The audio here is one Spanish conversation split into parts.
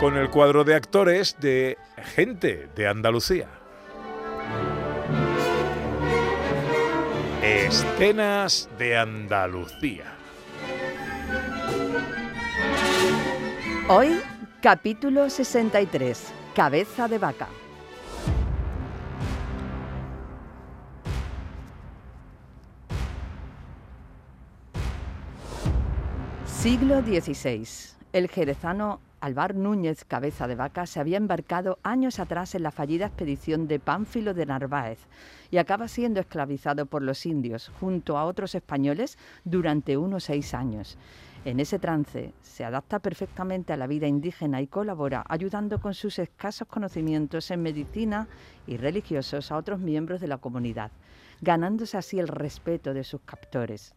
Con el cuadro de actores de Gente de Andalucía. Escenas de Andalucía. Hoy, capítulo 63, Cabeza de vaca. Siglo XVI. El jerezano Alvar Núñez Cabeza de Vaca se había embarcado años atrás en la fallida expedición de Pánfilo de Narváez y acaba siendo esclavizado por los indios junto a otros españoles durante unos seis años. En ese trance se adapta perfectamente a la vida indígena y colabora ayudando con sus escasos conocimientos en medicina y religiosos a otros miembros de la comunidad, ganándose así el respeto de sus captores.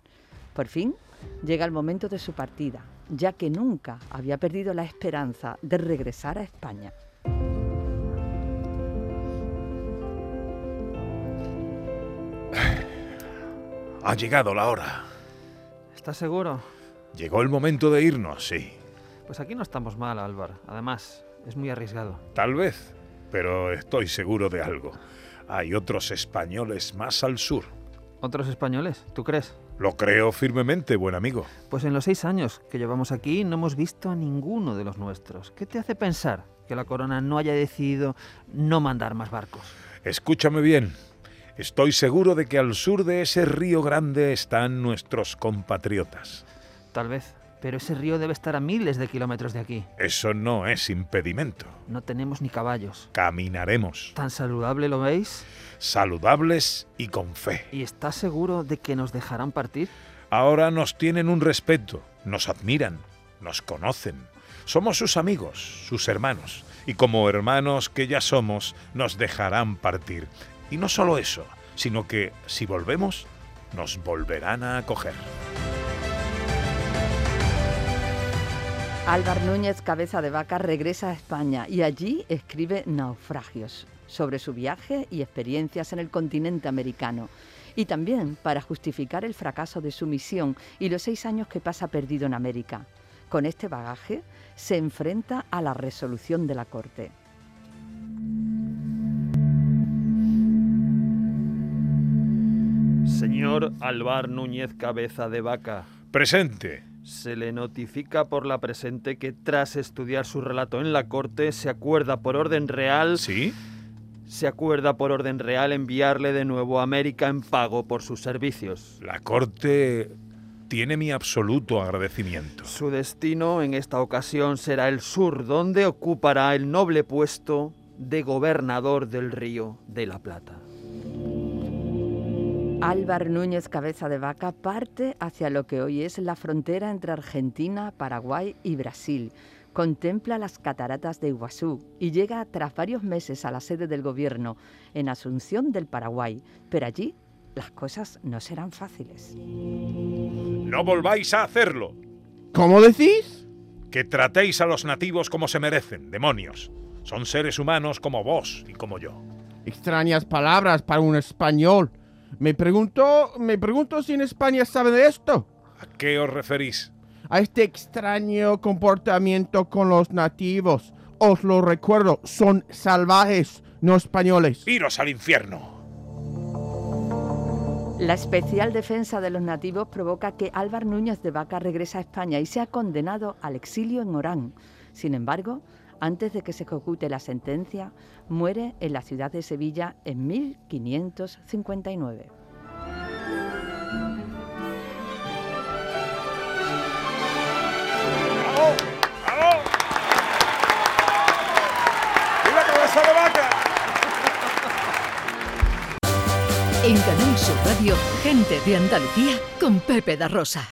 Por fin llega el momento de su partida, ya que nunca había perdido la esperanza de regresar a España. Ha llegado la hora. ¿Estás seguro? Llegó el momento de irnos, sí. Pues aquí no estamos mal, Álvaro. Además, es muy arriesgado. Tal vez, pero estoy seguro de algo. Hay otros españoles más al sur. ¿Otros españoles? ¿Tú crees? Lo creo firmemente, buen amigo. Pues en los seis años que llevamos aquí no hemos visto a ninguno de los nuestros. ¿Qué te hace pensar que la corona no haya decidido no mandar más barcos? Escúchame bien. Estoy seguro de que al sur de ese río grande están nuestros compatriotas. Tal vez. Pero ese río debe estar a miles de kilómetros de aquí. Eso no es impedimento. No tenemos ni caballos. Caminaremos. ¿Tan saludable lo veis? Saludables y con fe. ¿Y estás seguro de que nos dejarán partir? Ahora nos tienen un respeto, nos admiran, nos conocen. Somos sus amigos, sus hermanos. Y como hermanos que ya somos, nos dejarán partir. Y no solo eso, sino que si volvemos, nos volverán a acoger. Álvar Núñez Cabeza de Vaca regresa a España y allí escribe Naufragios sobre su viaje y experiencias en el continente americano. Y también para justificar el fracaso de su misión y los seis años que pasa perdido en América. Con este bagaje se enfrenta a la resolución de la Corte. Señor Álvar Núñez Cabeza de Vaca. Presente. Se le notifica por la presente que tras estudiar su relato en la corte se acuerda por orden real ¿Sí? se acuerda por orden real enviarle de nuevo a América en pago por sus servicios. La corte tiene mi absoluto agradecimiento. Su destino en esta ocasión será el sur, donde ocupará el noble puesto de gobernador del Río de la Plata. Álvar Núñez Cabeza de Vaca parte hacia lo que hoy es la frontera entre Argentina, Paraguay y Brasil. Contempla las cataratas de Iguazú y llega tras varios meses a la sede del gobierno en Asunción del Paraguay, pero allí las cosas no serán fáciles. No volváis a hacerlo. ¿Cómo decís? Que tratéis a los nativos como se merecen, demonios. Son seres humanos como vos y como yo. Extrañas palabras para un español. Me pregunto, me pregunto si en España saben de esto. ¿A qué os referís? A este extraño comportamiento con los nativos. Os lo recuerdo, son salvajes, no españoles. ¡Iros al infierno! La especial defensa de los nativos provoca que Álvar Núñez de Vaca regrese a España y sea condenado al exilio en Orán. Sin embargo, antes de que se ejecute la sentencia, muere en la ciudad de Sevilla en 1559. ¡Bravo! ¡Bravo! ¡Viva cabeza de vaca! En Canal Sur Radio, gente de Andalucía con Pepe da Rosa.